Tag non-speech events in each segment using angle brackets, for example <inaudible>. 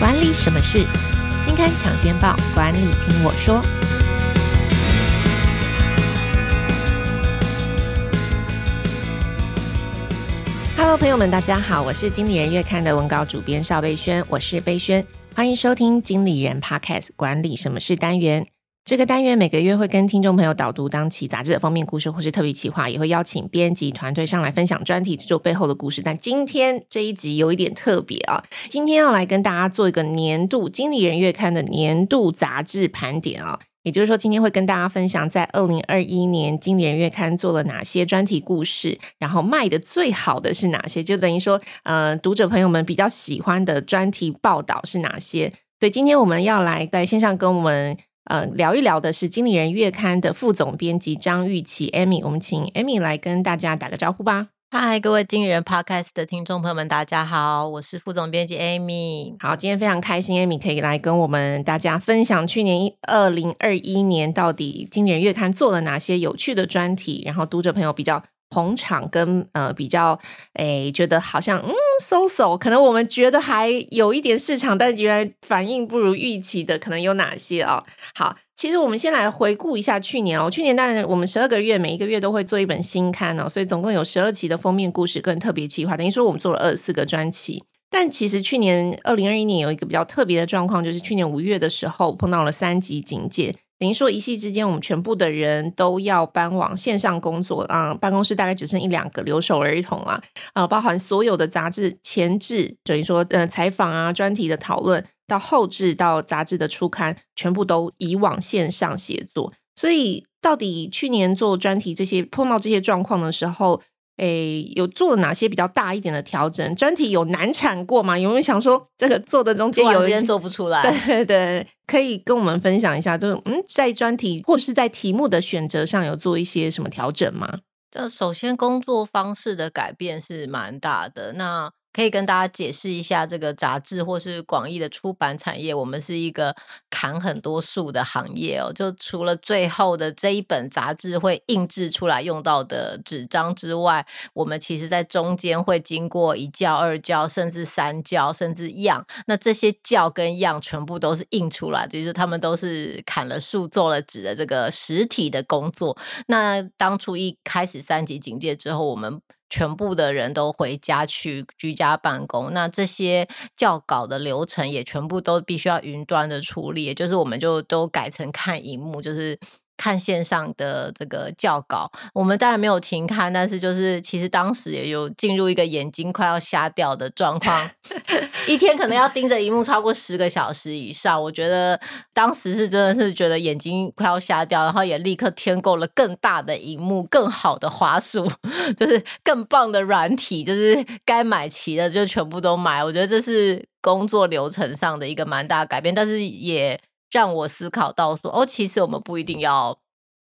管理什么事？金刊抢先报，管理听我说。Hello，朋友们，大家好，我是经理人月刊的文稿主编邵贝萱，我是贝萱，欢迎收听经理人 Podcast 管理什么事单元。这个单元每个月会跟听众朋友导读当期杂志的封面故事，或是特别企划，也会邀请编辑团队上来分享专题制作背后的故事。但今天这一集有一点特别啊，今天要来跟大家做一个年度经理人月刊的年度杂志盘点啊，也就是说，今天会跟大家分享在二零二一年经理人月刊做了哪些专题故事，然后卖的最好的是哪些，就等于说，呃，读者朋友们比较喜欢的专题报道是哪些。所以今天我们要来在线上跟我们。呃，聊一聊的是《经理人月刊》的副总编辑张玉琪 Amy，我们请 Amy 来跟大家打个招呼吧。嗨，各位经理人 Podcast 的听众朋友们，大家好，我是副总编辑 Amy。好，今天非常开心，Amy 可以来跟我们大家分享去年二零二一年到底《经理人月刊》做了哪些有趣的专题，然后读者朋友比较。捧场跟呃比较诶，觉得好像嗯，so so，可能我们觉得还有一点市场，但原来反应不如预期的，可能有哪些哦？好，其实我们先来回顾一下去年哦。去年当然我们十二个月每一个月都会做一本新刊哦，所以总共有十二期的封面故事跟特别企划，等于说我们做了二十四个专辑。但其实去年二零二一年有一个比较特别的状况，就是去年五月的时候碰到了三级警戒。等于说，一夕之间，我们全部的人都要搬往线上工作啊，办公室大概只剩一两个，留守儿童啊，啊，包含所有的杂志前置，等于说，呃，采访啊、专题的讨论，到后置到杂志的出刊，全部都移往线上写作。所以，到底去年做专题这些碰到这些状况的时候，诶，有做了哪些比较大一点的调整？专题有难产过吗？有没有想说这个做的中间有一些做不出来？<laughs> 对对对，可以跟我们分享一下，就是嗯，在专题或是在题目的选择上有做一些什么调整吗？这首先工作方式的改变是蛮大的。那可以跟大家解释一下，这个杂志或是广义的出版产业，我们是一个砍很多树的行业哦。就除了最后的这一本杂志会印制出来用到的纸张之外，我们其实在中间会经过一教、二教，甚至三教，甚至样。那这些教跟样全部都是印出来，就是他们都是砍了树做了纸的这个实体的工作。那当初一开始三级警戒之后，我们全部的人都回家去居家办公，那这些教稿的流程也全部都必须要云端的处理，也就是我们就都改成看荧幕，就是。看线上的这个教稿，我们当然没有停刊，但是就是其实当时也有进入一个眼睛快要瞎掉的状况，<laughs> 一天可能要盯着荧幕超过十个小时以上。我觉得当时是真的是觉得眼睛快要瞎掉，然后也立刻添购了更大的荧幕、更好的滑鼠，就是更棒的软体，就是该买齐的就全部都买。我觉得这是工作流程上的一个蛮大的改变，但是也。让我思考到说，哦，其实我们不一定要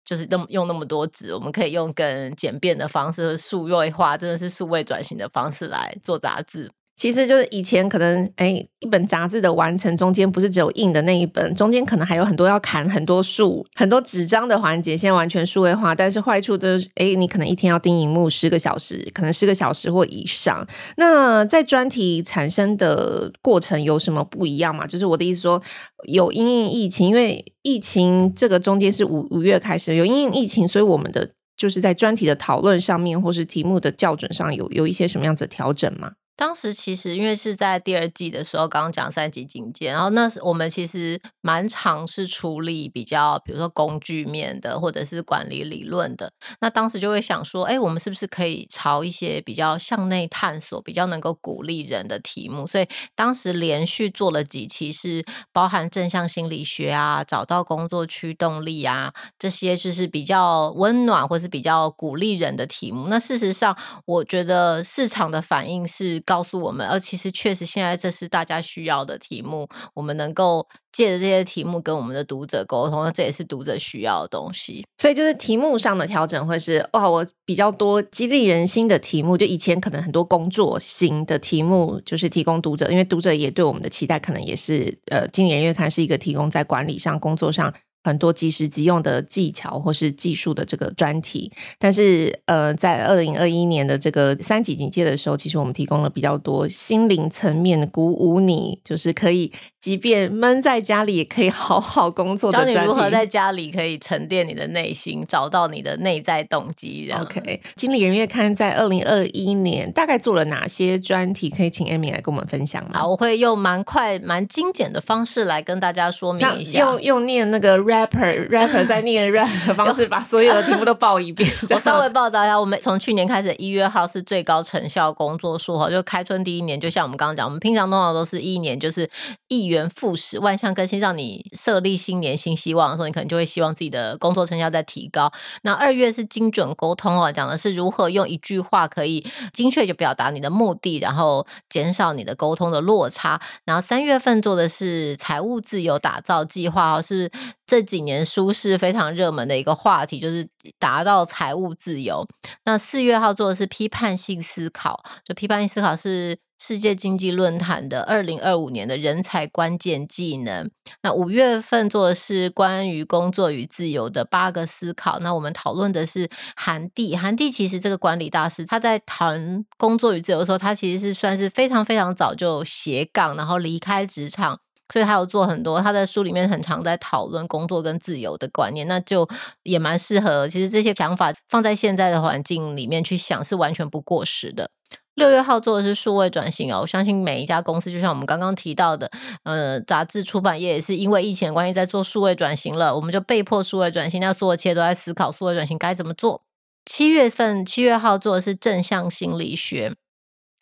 就是那么用那么多纸，我们可以用更简便的方式和数位化，真的是数位转型的方式来做杂志。其实就是以前可能哎，一本杂志的完成中间不是只有印的那一本，中间可能还有很多要砍很多树、很多纸张的环节，现在完全数位化。但是坏处就是，哎，你可能一天要盯荧幕十个小时，可能十个小时或以上。那在专题产生的过程有什么不一样吗？就是我的意思说，有因应疫情，因为疫情这个中间是五五月开始有因应疫情，所以我们的就是在专题的讨论上面，或是题目的校准上有有一些什么样子的调整吗？当时其实因为是在第二季的时候，刚刚讲三级警戒，然后那时我们其实蛮尝试处理比较，比如说工具面的或者是管理理论的。那当时就会想说，哎，我们是不是可以朝一些比较向内探索、比较能够鼓励人的题目？所以当时连续做了几期，是包含正向心理学啊、找到工作驱动力啊这些，就是比较温暖或是比较鼓励人的题目。那事实上，我觉得市场的反应是。告诉我们，而其实确实现在这是大家需要的题目，我们能够借着这些题目跟我们的读者沟通，这也是读者需要的东西。所以就是题目上的调整，会是哇，我比较多激励人心的题目，就以前可能很多工作型的题目，就是提供读者，因为读者也对我们的期待，可能也是呃，经理人月刊是一个提供在管理上、工作上。很多即时即用的技巧或是技术的这个专题。但是，呃，在二零二一年的这个三级警戒的时候，其实我们提供了比较多心灵层面的鼓舞你，就是可以即便闷在家里也可以好好工作的专题。教你如何在家里可以沉淀你的内心，找到你的内在动机。OK，经理人月刊在二零二一年大概做了哪些专题？可以请 Amy 来跟我们分享吗？好，我会用蛮快、蛮精简的方式来跟大家说明一下。用用念那个 rapper <laughs> rapper 在念 rap 的方式，把所有的题目都报一遍。<laughs> 我稍微报道一下，我们从去年开始一月号是最高成效工作数哈，就开春第一年，就像我们刚刚讲，我们平常通常都是一年就是一元复始，万象更新，让你设立新年新希望的时候，你可能就会希望自己的工作成效在提高。那二月是精准沟通哦，讲的是如何用一句话可以精确就表达你的目的，然后减少你的沟通的落差。然后三月份做的是财务自由打造计划哦，是这几年书市非常热门的一个话题，就是达到财务自由。那四月号做的是批判性思考，就批判性思考是。世界经济论坛的二零二五年的人才关键技能。那五月份做的是关于工作与自由的八个思考。那我们讨论的是韩蒂，韩蒂其实这个管理大师，他在谈工作与自由的时候，他其实是算是非常非常早就斜杠，然后离开职场，所以他有做很多。他的书里面很常在讨论工作跟自由的观念，那就也蛮适合。其实这些想法放在现在的环境里面去想，是完全不过时的。六月号做的是数位转型哦，我相信每一家公司，就像我们刚刚提到的，呃，杂志出版业也是因为疫情的关系在做数位转型了，我们就被迫数位转型，那所有企业都在思考数位转型该怎么做。七月份七月号做的是正向心理学。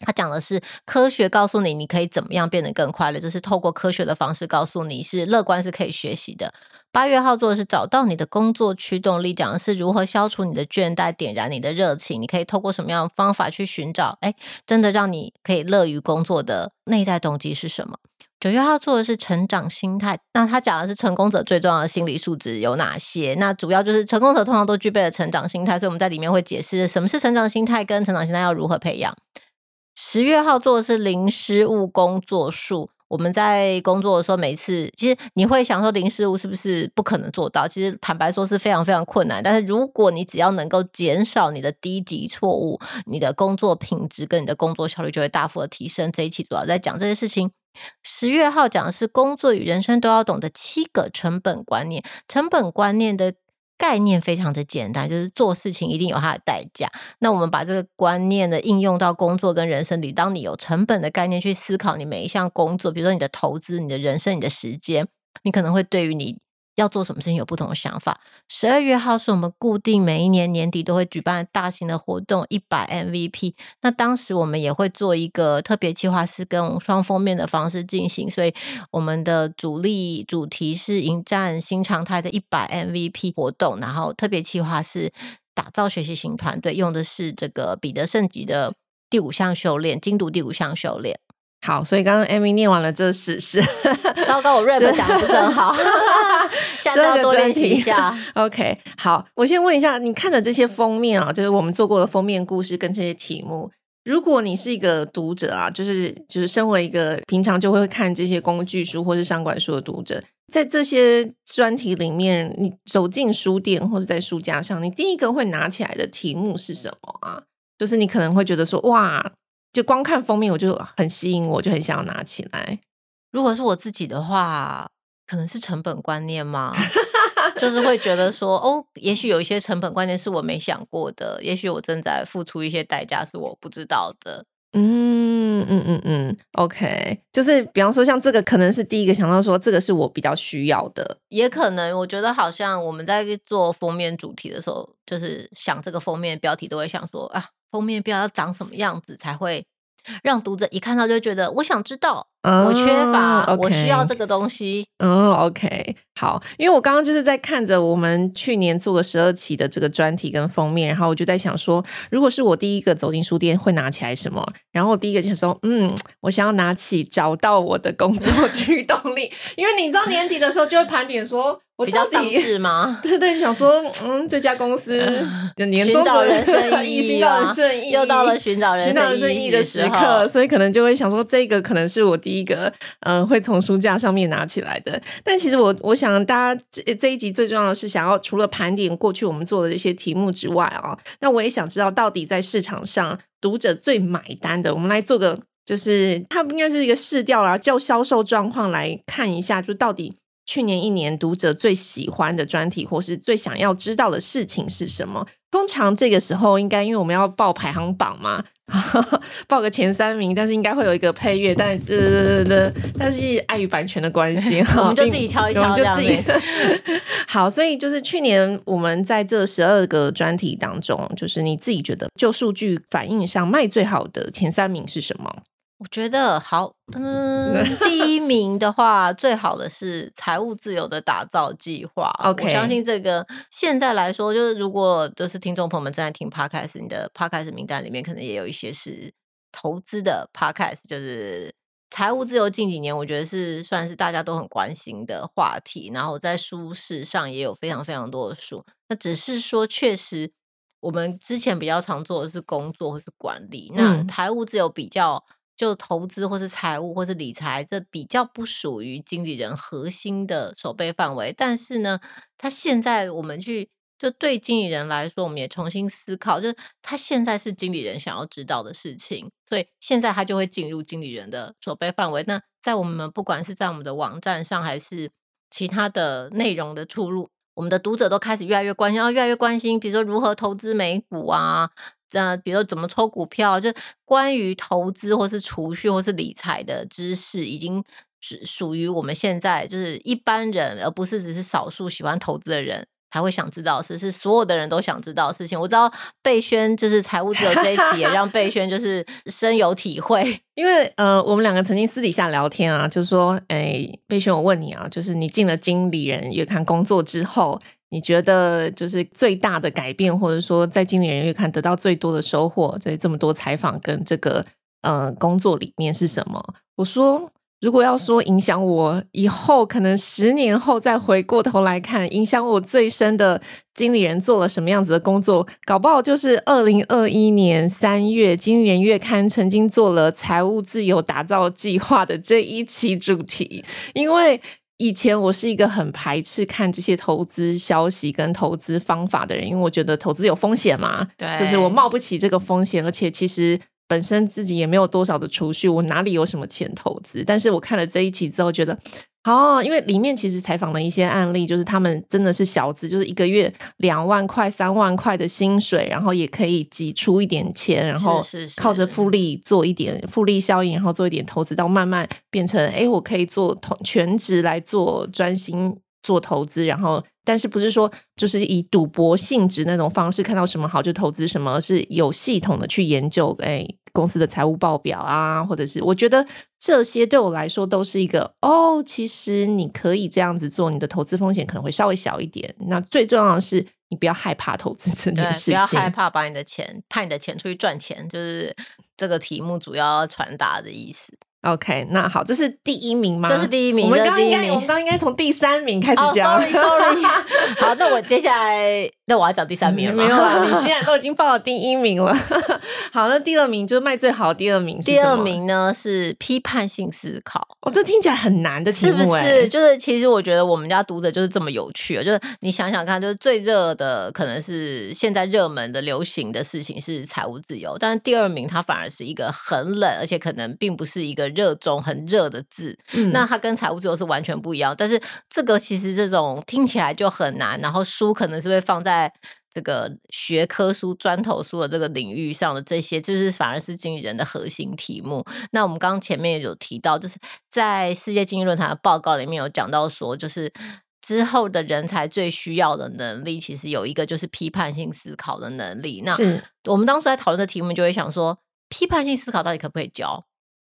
他讲的是科学告诉你，你可以怎么样变得更快乐，这是透过科学的方式告诉你是乐观是可以学习的。八月号做的是找到你的工作驱动力，讲的是如何消除你的倦怠，点燃你的热情。你可以透过什么样的方法去寻找？哎，真的让你可以乐于工作的内在动机是什么？九月号做的是成长心态，那他讲的是成功者最重要的心理素质有哪些？那主要就是成功者通常都具备了成长心态，所以我们在里面会解释什么是成长心态，跟成长心态要如何培养。十月号做的是零失误工作术。我们在工作的时候，每次其实你会想说零失误是不是不可能做到？其实坦白说是非常非常困难。但是如果你只要能够减少你的低级错误，你的工作品质跟你的工作效率就会大幅的提升。这一期主要在讲这些事情。十月号讲的是工作与人生都要懂的七个成本观念，成本观念的。概念非常的简单，就是做事情一定有它的代价。那我们把这个观念呢应用到工作跟人生里，当你有成本的概念去思考你每一项工作，比如说你的投资、你的人生、你的时间，你可能会对于你。要做什么事情有不同的想法。十二月号是我们固定每一年年底都会举办大型的活动，一百 MVP。那当时我们也会做一个特别企划，是跟双封面的方式进行，所以我们的主力主题是迎战新常态的一百 MVP 活动，然后特别企划是打造学习型团队，用的是这个彼得圣吉的第五项修炼，精读第五项修炼。好，所以刚刚 Amy 念完了这十是，<laughs> 糟糕，我 rap 讲的不是很好，<laughs> 下次要多练习一下。<laughs> OK，好，我先问一下，你看的这些封面啊，就是我们做过的封面故事跟这些题目，如果你是一个读者啊，就是就是身为一个平常就会看这些工具书或是商管书的读者，在这些专题里面，你走进书店或者在书架上，你第一个会拿起来的题目是什么啊？就是你可能会觉得说，哇。就光看封面，我就很吸引我，就很想要拿起来。如果是我自己的话，可能是成本观念嘛，就是会觉得说，哦，也许有一些成本观念是我没想过的，也许我正在付出一些代价是我不知道的。嗯嗯嗯嗯，OK，就是比方说像这个，可能是第一个想到说这个是我比较需要的，也可能我觉得好像我们在做封面主题的时候，就是想这个封面标题都会想说啊。封面标要长什么样子才会让读者一看到就觉得我想知道，我缺乏，我需要这个东西。嗯，OK，好，因为我刚刚就是在看着我们去年做了十二期的这个专题跟封面，然后我就在想说，如果是我第一个走进书店会拿起来什么？然后我第一个就说，嗯，我想要拿起找到我的工作 <laughs> 驱动力，因为你知道年底的时候就会盘点说。比较丧志吗？<laughs> 对对，想说，嗯，这家公司年终寻找人 <laughs> 生意义，寻找人生意义，又到了寻找人生意义的时刻，所以可能就会想说，这个可能是我第一个，嗯、呃，会从书架上面拿起来的。但其实我我想，大家这这一集最重要的是，想要除了盘点过去我们做的这些题目之外啊，那我也想知道，到底在市场上读者最买单的，我们来做个，就是它应该是一个市调啦，叫销售状况来看一下，就到底。去年一年读者最喜欢的专题，或是最想要知道的事情是什么？通常这个时候应该，因为我们要报排行榜嘛，<laughs> 报个前三名，但是应该会有一个配乐，但呃，<laughs> 但是碍于版权的关系，<laughs> 我们就自己敲一敲，就自己。好，所以就是去年我们在这十二个专题当中，就是你自己觉得就数据反应上卖最好的前三名是什么？我觉得好，<laughs> 嗯，第一名的话，最好的是财务自由的打造计划。OK，我相信这个现在来说，就是如果就是听众朋友们正在听 Podcast，你的 Podcast 名单里面可能也有一些是投资的 Podcast，就是财务自由近几年我觉得是算是大家都很关心的话题。然后在书市上也有非常非常多的书，那只是说确实我们之前比较常做的是工作或是管理，那财务自由比较。就投资或是财务或是理财，这比较不属于经理人核心的守备范围。但是呢，他现在我们去就对经理人来说，我们也重新思考，就是他现在是经理人想要知道的事情，所以现在他就会进入经理人的守备范围。那在我们不管是在我们的网站上，还是其他的内容的出入，我们的读者都开始越来越关心，要越来越关心，比如说如何投资美股啊。这比如怎么抽股票，就关于投资或是储蓄或是理财的知识，已经属属于我们现在就是一般人，而不是只是少数喜欢投资的人才会想知道的事，是所有的人都想知道的事情。我知道贝轩就是财务自由这一期也让贝轩就是深有体会，<laughs> 因为呃，我们两个曾经私底下聊天啊，就是说，哎，贝轩，我问你啊，就是你进了经理人月刊工作之后。你觉得就是最大的改变，或者说在经理人月刊得到最多的收获，在这么多采访跟这个呃工作里面是什么？我说，如果要说影响我以后，可能十年后再回过头来看，影响我最深的经理人做了什么样子的工作，搞不好就是二零二一年三月经理人月刊曾经做了财务自由打造计划的这一期主题，因为。以前我是一个很排斥看这些投资消息跟投资方法的人，因为我觉得投资有风险嘛，对，就是我冒不起这个风险，而且其实本身自己也没有多少的储蓄，我哪里有什么钱投资？但是我看了这一期之后，觉得。哦，因为里面其实采访了一些案例，就是他们真的是小资，就是一个月两万块、三万块的薪水，然后也可以挤出一点钱，然后靠着复利做一点复利效应，然后做一点投资，到慢慢变成，哎，我可以做投全职来做专心做投资，然后但是不是说就是以赌博性质那种方式，看到什么好就投资什么，而是有系统的去研究，哎。公司的财务报表啊，或者是我觉得这些对我来说都是一个哦，其实你可以这样子做，你的投资风险可能会稍微小一点。那最重要的是，你不要害怕投资这件事情，不要害怕把你的钱派你的钱出去赚钱，就是这个题目主要传达的意思。OK，那好，这是第一名吗？这是第一名。我们刚应该，我们刚应该从第三名开始讲。Oh, sorry, sorry. <laughs> 好，那我接下来，那我要讲第三名了。没有啊，你既然都已经报了第一名了。<laughs> 好，那第二名就是卖最好的第二名是？第二名呢是批判性思考。哦，这听起来很难的题目，欸，是不是？就是其实我觉得我们家读者就是这么有趣，就是你想想看，就是最热的可能是现在热门的流行的事情是财务自由，但是第二名它反而是一个很冷，而且可能并不是一个。热衷很热的字，嗯，那它跟财务自由是完全不一样。但是这个其实这种听起来就很难，然后书可能是会放在这个学科书、砖头书的这个领域上的这些，就是反而是经理人的核心题目。那我们刚刚前面有提到，就是在世界经济论坛的报告里面有讲到说，就是之后的人才最需要的能力，其实有一个就是批判性思考的能力。那我们当时在讨论的题目，就会想说，批判性思考到底可不可以教？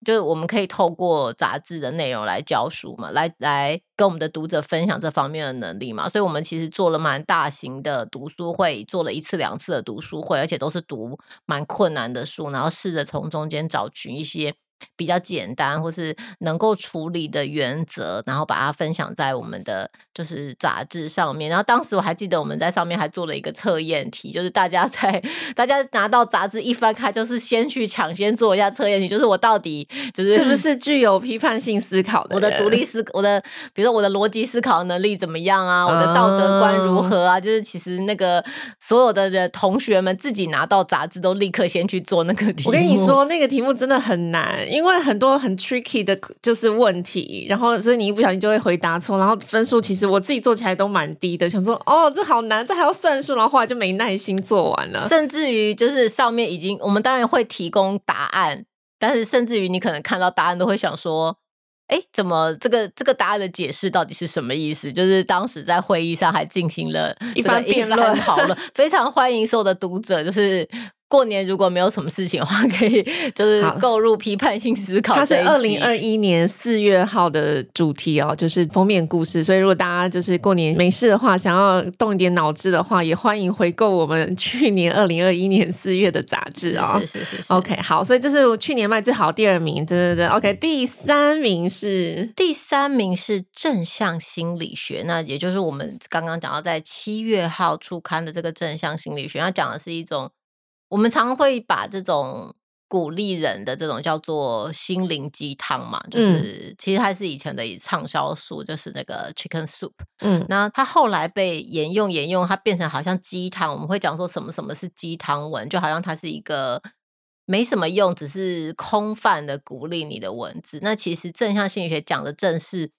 就是我们可以透过杂志的内容来教书嘛，来来跟我们的读者分享这方面的能力嘛，所以我们其实做了蛮大型的读书会，做了一次两次的读书会，而且都是读蛮困难的书，然后试着从中间找寻一些比较简单或是能够处理的原则，然后把它分享在我们的就是杂志上面。然后当时我还记得我们在上面还做了一个测验题，就是大家在大家拿到杂志一翻开，就是先去抢先做一下测验题，就是我到底就是是不是具有批判性思考的，我的独立思我的比如说我的逻辑思考能力怎么样啊，我的道德观如何啊？就是其实那个所有的人同学们自己拿到杂志都立刻先去做那个题目。我跟你说，那个题目真的很难，因为很多很 tricky 的，就是问题，然后所以你一不小心就会回答错，然后分数其实我自己做起来都蛮低的，想说哦，这好难，这还要算数，然后后来就没耐心做完了。甚至于就是上面已经，我们当然会提供答案，但是甚至于你可能看到答案都会想说。哎，怎么这个这个答案的解释到底是什么意思？就是当时在会议上还进行了一番辩论讨论，非常欢迎所有的读者，就是。过年如果没有什么事情的话，可以 <laughs> 就是购入批判性思考。它是二零二一年四月号的主题哦，就是封面故事。所以如果大家就是过年没事的话，想要动一点脑子的话，也欢迎回购我们去年二零二一年四月的杂志哦。是是是，是。OK，好，所以这是我去年卖最好的第二名，对对对。OK，第三名是第三名是正向心理学，那也就是我们刚刚讲到在七月号出刊的这个正向心理学，它讲的是一种。我们常会把这种鼓励人的这种叫做心灵鸡汤嘛，就是、嗯、其实它是以前的畅销书，就是那个 Chicken Soup。嗯，那它后来被沿用沿用，它变成好像鸡汤。我们会讲说什么什么是鸡汤文，就好像它是一个没什么用，只是空泛的鼓励你的文字。那其实正向心理学讲的正是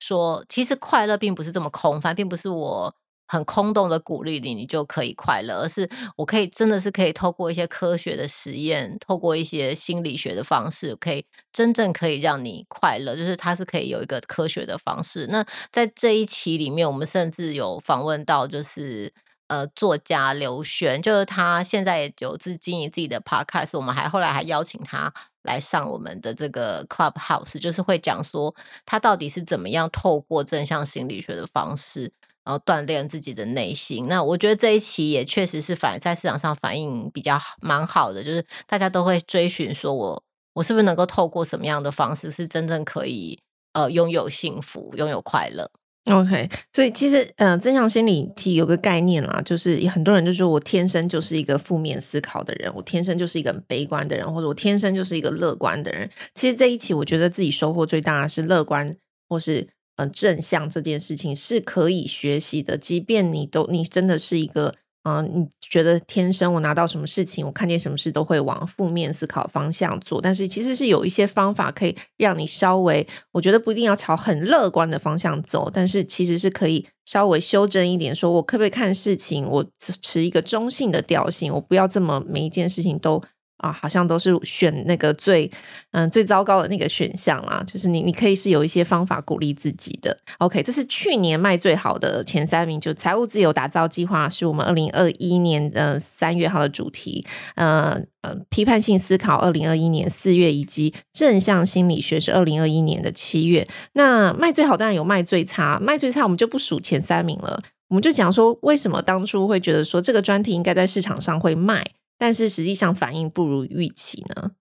说，其实快乐并不是这么空泛，并不是我。很空洞的鼓励你，你就可以快乐，而是我可以真的是可以透过一些科学的实验，透过一些心理学的方式，可以真正可以让你快乐，就是它是可以有一个科学的方式。那在这一期里面，我们甚至有访问到，就是呃作家刘璇，就是他现在有自经营自己的 podcast，我们还后来还邀请他来上我们的这个 Clubhouse，就是会讲说他到底是怎么样透过正向心理学的方式。然后锻炼自己的内心。那我觉得这一期也确实是反在市场上反应比较蛮好的，就是大家都会追寻说我，我是不是能够透过什么样的方式，是真正可以呃拥有幸福、拥有快乐。OK，所以其实呃正向心理体有个概念啦，就是很多人就说我天生就是一个负面思考的人，我天生就是一个很悲观的人，或者我天生就是一个乐观的人。其实这一期我觉得自己收获最大的是乐观，或是。呃，正向这件事情是可以学习的，即便你都你真的是一个，嗯、你觉得天生我拿到什么事情，我看见什么事都会往负面思考方向做，但是其实是有一些方法可以让你稍微，我觉得不一定要朝很乐观的方向走，但是其实是可以稍微修正一点，说我可不可以看事情，我持一个中性的调性，我不要这么每一件事情都。啊，好像都是选那个最嗯最糟糕的那个选项啦。就是你，你可以是有一些方法鼓励自己的。OK，这是去年卖最好的前三名，就财务自由打造计划是我们二零二一年的三月号的主题。呃呃，批判性思考二零二一年四月，以及正向心理学是二零二一年的七月。那卖最好当然有卖最差，卖最差我们就不数前三名了，我们就讲说为什么当初会觉得说这个专题应该在市场上会卖。但是实际上反应不如预期呢？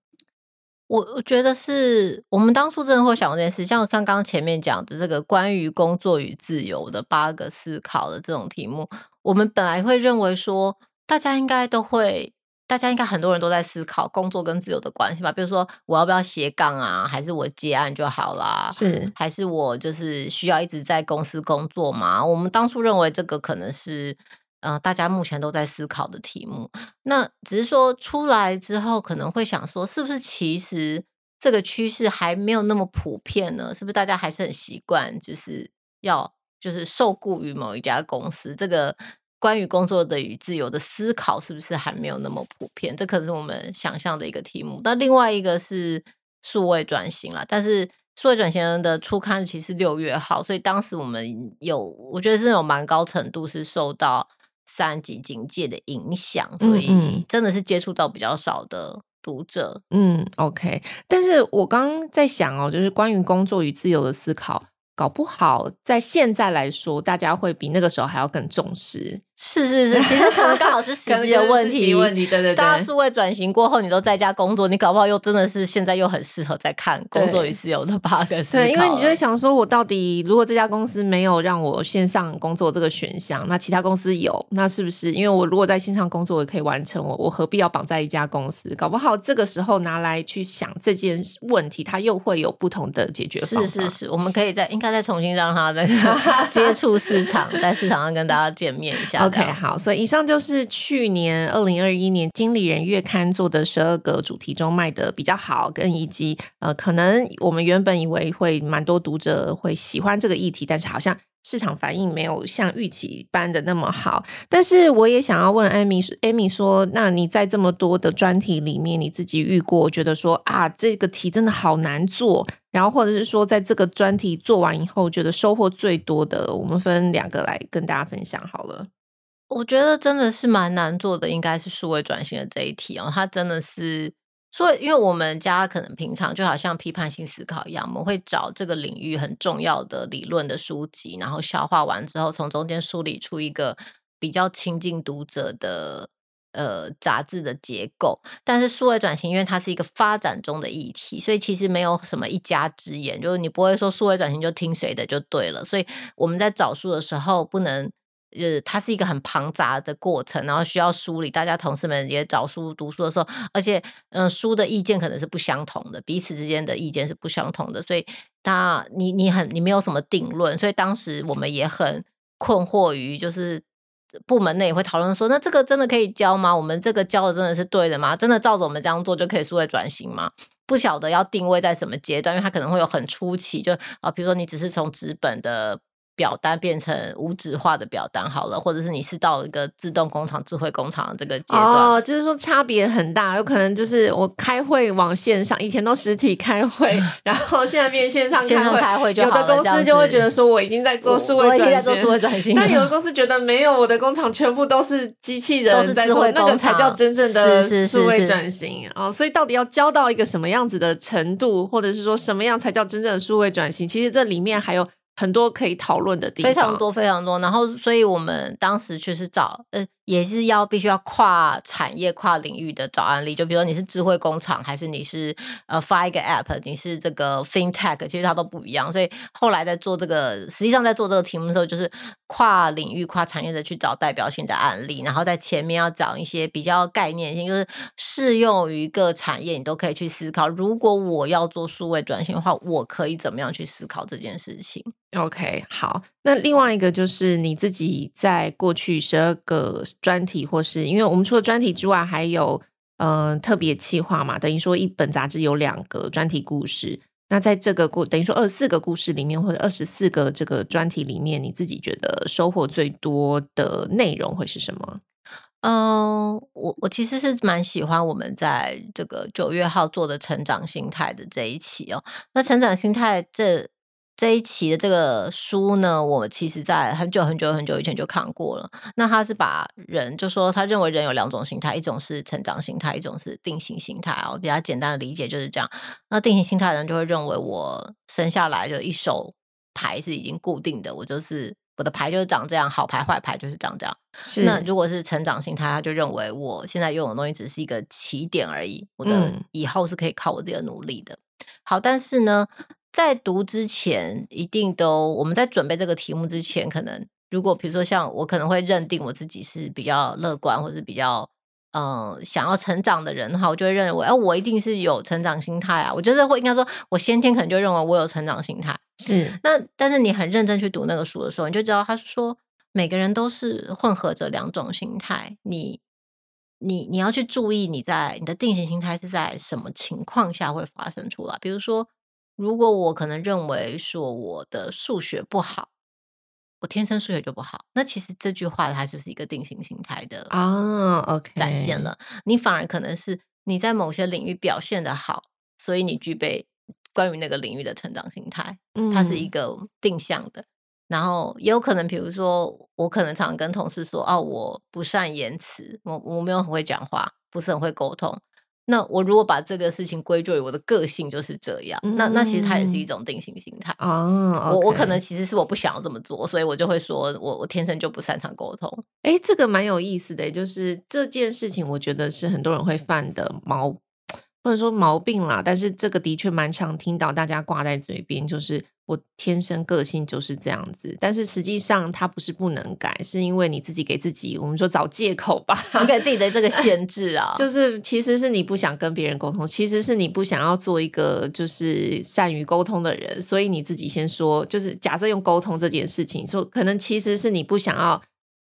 我我觉得是我们当初真的会想过这件事，像刚刚前面讲的这个关于工作与自由的八个思考的这种题目，我们本来会认为说大家应该都会，大家应该很多人都在思考工作跟自由的关系吧？比如说我要不要斜杠啊？还是我接案就好啦？是还是我就是需要一直在公司工作嘛？我们当初认为这个可能是。呃，大家目前都在思考的题目，那只是说出来之后可能会想说，是不是其实这个趋势还没有那么普遍呢？是不是大家还是很习惯，就是要就是受雇于某一家公司？这个关于工作的与自由的思考，是不是还没有那么普遍？这可是我们想象的一个题目。那另外一个是数位转型啦，但是数位转型的初刊其实六月号，所以当时我们有，我觉得是有蛮高程度是受到。三级警戒的影响，所以真的是接触到比较少的读者。嗯，嗯，OK。但是我刚刚在想哦，就是关于工作与自由的思考，搞不好在现在来说，大家会比那个时候还要更重视。是是是，其实可能刚好是 <laughs> 时机的问题。问题，对对对。大家数位转型过后，你都在家工作，你搞不好又真的是现在又很适合在看工作与自由的 bug。对，因为你就会想说，我到底如果这家公司没有让我线上工作这个选项，那其他公司有，那是不是？因为我如果在线上工作也可以完成，我我何必要绑在一家公司？搞不好这个时候拿来去想这件问题，它又会有不同的解决方法。是是是，我们可以在应该再重新让他再 <laughs> 接触市场，在市场上跟大家见面一下。OK，好，所以以上就是去年二零二一年《经理人月刊》做的十二个主题中卖的比较好，跟以及呃，可能我们原本以为会蛮多读者会喜欢这个议题，但是好像市场反应没有像预期般的那么好。但是我也想要问 Amy，Amy 说，那你在这么多的专题里面，你自己遇过觉得说啊，这个题真的好难做，然后或者是说，在这个专题做完以后，觉得收获最多的，我们分两个来跟大家分享好了。我觉得真的是蛮难做的，应该是数位转型的这一题哦。它真的是，所以因为我们家可能平常就好像批判性思考一样，我们会找这个领域很重要的理论的书籍，然后消化完之后，从中间梳理出一个比较亲近读者的呃杂志的结构。但是数位转型，因为它是一个发展中的议题，所以其实没有什么一家之言，就是你不会说数位转型就听谁的就对了。所以我们在找书的时候不能。就是它是一个很庞杂的过程，然后需要梳理。大家同事们也找书读书的时候，而且嗯，书的意见可能是不相同的，彼此之间的意见是不相同的，所以他你你很你没有什么定论。所以当时我们也很困惑于，就是部门内也会讨论说，那这个真的可以教吗？我们这个教的真的是对的吗？真的照着我们这样做就可以数位转型吗？不晓得要定位在什么阶段，因为它可能会有很初期，就啊，比如说你只是从纸本的。表单变成无纸化的表单好了，或者是你是到一个自动工厂、智慧工厂的这个阶段，哦，就是说差别很大，有可能就是我开会往线上，以前都实体开会，<laughs> 然后现在变线上开会，线上开会就好，有的公司就会觉得说我已经在做数位转型，<laughs> 但有的公司觉得没有，我的工厂全部都是机器人在做，那个才叫真正的数位转型哦。所以到底要教到一个什么样子的程度，或者是说什么样才叫真正的数位转型？其实这里面还有。很多可以讨论的地方，非常多非常多。然后，所以我们当时就是找，呃，也是要必须要跨产业、跨领域的找案例。就比如说你是智慧工厂，还是你是呃发一个 app，你是这个 fintech，其实它都不一样。所以后来在做这个，实际上在做这个题目的时候，就是跨领域、跨产业的去找代表性的案例，然后在前面要找一些比较概念性，就是适用于各产业，你都可以去思考。如果我要做数位转型的话，我可以怎么样去思考这件事情？OK，好。那另外一个就是你自己在过去十二个专题，或是因为我们除了专题之外，还有嗯、呃、特别企划嘛，等于说一本杂志有两个专题故事。那在这个过等于说二十四个故事里面，或者二十四个这个专题里面，你自己觉得收获最多的内容会是什么？嗯、我我其实是蛮喜欢我们在这个九月号做的成长心态的这一期哦。那成长心态这。这一期的这个书呢，我其实在很久很久很久以前就看过了。那他是把人就说，他认为人有两种心态，一种是成长心态，一种是定型心态啊。我比较简单的理解就是这样。那定型心态的人就会认为，我生下来就一手牌是已经固定的，我就是我的牌就是长这样，好牌坏牌就是长这样。是。那如果是成长心态，他就认为我现在拥有的东西只是一个起点而已，我的以后是可以靠我自己的努力的。嗯、好，但是呢。在读之前，一定都我们在准备这个题目之前，可能如果比如说像我可能会认定我自己是比较乐观或者比较嗯、呃、想要成长的人的话，我就会认为，哎、呃，我一定是有成长心态啊。我觉得会应该说，我先天可能就认为我有成长心态。是，那但是你很认真去读那个书的时候，你就知道他说每个人都是混合着两种心态。你你你要去注意你在你的定型心态是在什么情况下会发生出来，比如说。如果我可能认为说我的数学不好，我天生数学就不好，那其实这句话它就是一个定型心态的啊，OK，展现了。你反而可能是你在某些领域表现的好，所以你具备关于那个领域的成长心态，它是一个定向的。然后也有可能，比如说我可能常常跟同事说，哦，我不善言辞，我我没有很会讲话，不是很会沟通。那我如果把这个事情归咎于我的个性就是这样，嗯、那那其实它也是一种定型心态啊。我我可能其实是我不想要这么做，所以我就会说我我天生就不擅长沟通。哎，这个蛮有意思的，就是这件事情，我觉得是很多人会犯的毛。或者说毛病啦，但是这个的确蛮常听到大家挂在嘴边，就是我天生个性就是这样子。但是实际上它不是不能改，是因为你自己给自己，我们说找借口吧，<laughs> 你给自己的这个限制啊，<laughs> 就是其实是你不想跟别人沟通，其实是你不想要做一个就是善于沟通的人，所以你自己先说，就是假设用沟通这件事情说，可能其实是你不想要。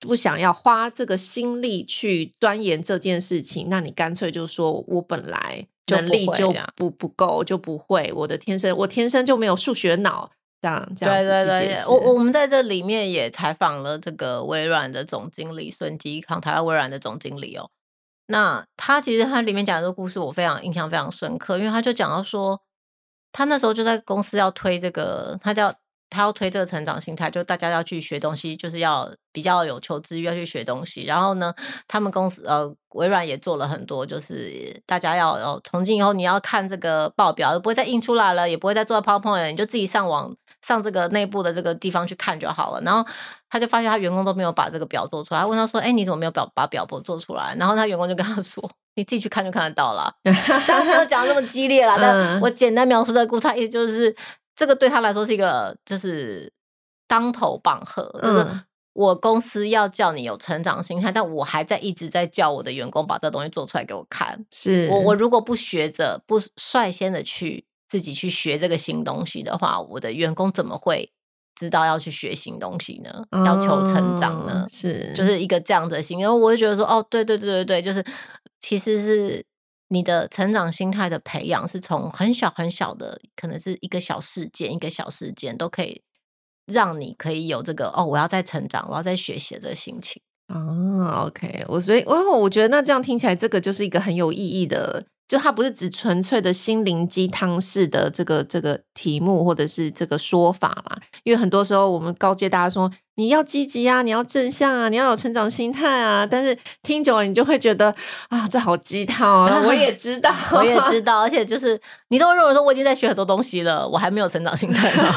不想要花这个心力去钻研这件事情，那你干脆就说，我本来能力就不不够，就不会。我的天生，我天生就没有数学脑，这样这样。对对对，我我们在这里面也采访了这个微软的总经理孙基康，台湾微软的总经理哦。那他其实他里面讲的这个故事，我非常印象非常深刻，因为他就讲到说，他那时候就在公司要推这个，他叫。他要推这个成长心态，就大家要去学东西，就是要比较有求知欲，要去学东西。然后呢，他们公司呃，微软也做了很多，就是大家要要从今以后你要看这个报表，不会再印出来了，也不会再做 PowerPoint，你就自己上网上这个内部的这个地方去看就好了。然后他就发现他员工都没有把这个表做出来，他问他说：“哎，你怎么没有表把表簿做出来？”然后他员工就跟他说：“你自己去看就看得到了。”当然没有讲那么激烈啦，但我简单描述这个故事，意思就是。这个对他来说是一个，就是当头棒喝，就是我公司要叫你有成长心态，但我还在一直在叫我的员工把这东西做出来给我看。是我我如果不学着，不率先的去自己去学这个新东西的话，我的员工怎么会知道要去学新东西呢？哦、要求成长呢？是就是一个这样的心，然后我就觉得说，哦，对对对对对，就是其实是。你的成长心态的培养是从很小很小的，可能是一个小事件，一个小事件都可以让你可以有这个哦，我要再成长，我要再学习的这个心情。哦，OK，我所以，哦，我觉得那这样听起来，这个就是一个很有意义的。就它不是只纯粹的心灵鸡汤式的这个这个题目或者是这个说法啦，因为很多时候我们告诫大家说，你要积极啊，你要正向啊，你要有成长心态啊，但是听久了你就会觉得啊，这好鸡汤啊！我也 <laughs> 知道，我也知道，而且就是你都会认为说我已经在学很多东西了，我还没有成长心态吗？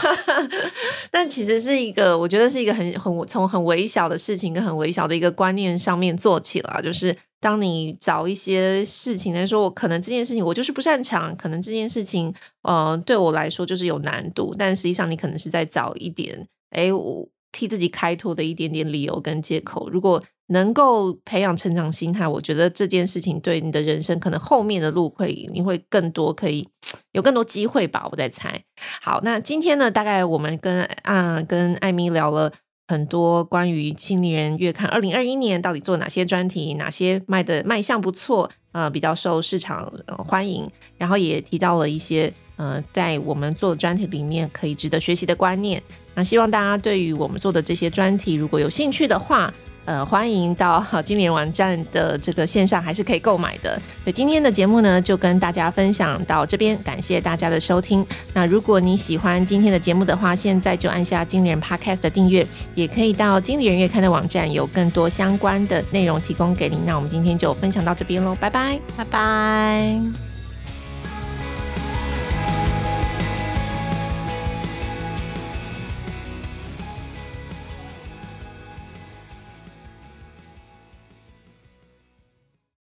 <laughs> 但其实是一个，我觉得是一个很很从很微小的事情跟很微小的一个观念上面做起了，就是。当你找一些事情来说，我可能这件事情我就是不擅长，可能这件事情，呃，对我来说就是有难度。但实际上，你可能是在找一点，哎，我替自己开脱的一点点理由跟借口。如果能够培养成长心态，我觉得这件事情对你的人生可能后面的路会你会更多，可以有更多机会吧。我在猜。好，那今天呢，大概我们跟啊跟艾米聊了。很多关于《青年人月刊》二零二一年到底做哪些专题，哪些卖的卖相不错，呃，比较受市场欢迎，然后也提到了一些呃，在我们做的专题里面可以值得学习的观念。那希望大家对于我们做的这些专题，如果有兴趣的话，呃，欢迎到好经理人网站的这个线上还是可以购买的。那今天的节目呢，就跟大家分享到这边，感谢大家的收听。那如果你喜欢今天的节目的话，现在就按下经理人 Podcast 的订阅，也可以到经理人月刊的网站，有更多相关的内容提供给您。那我们今天就分享到这边喽，拜拜，拜拜。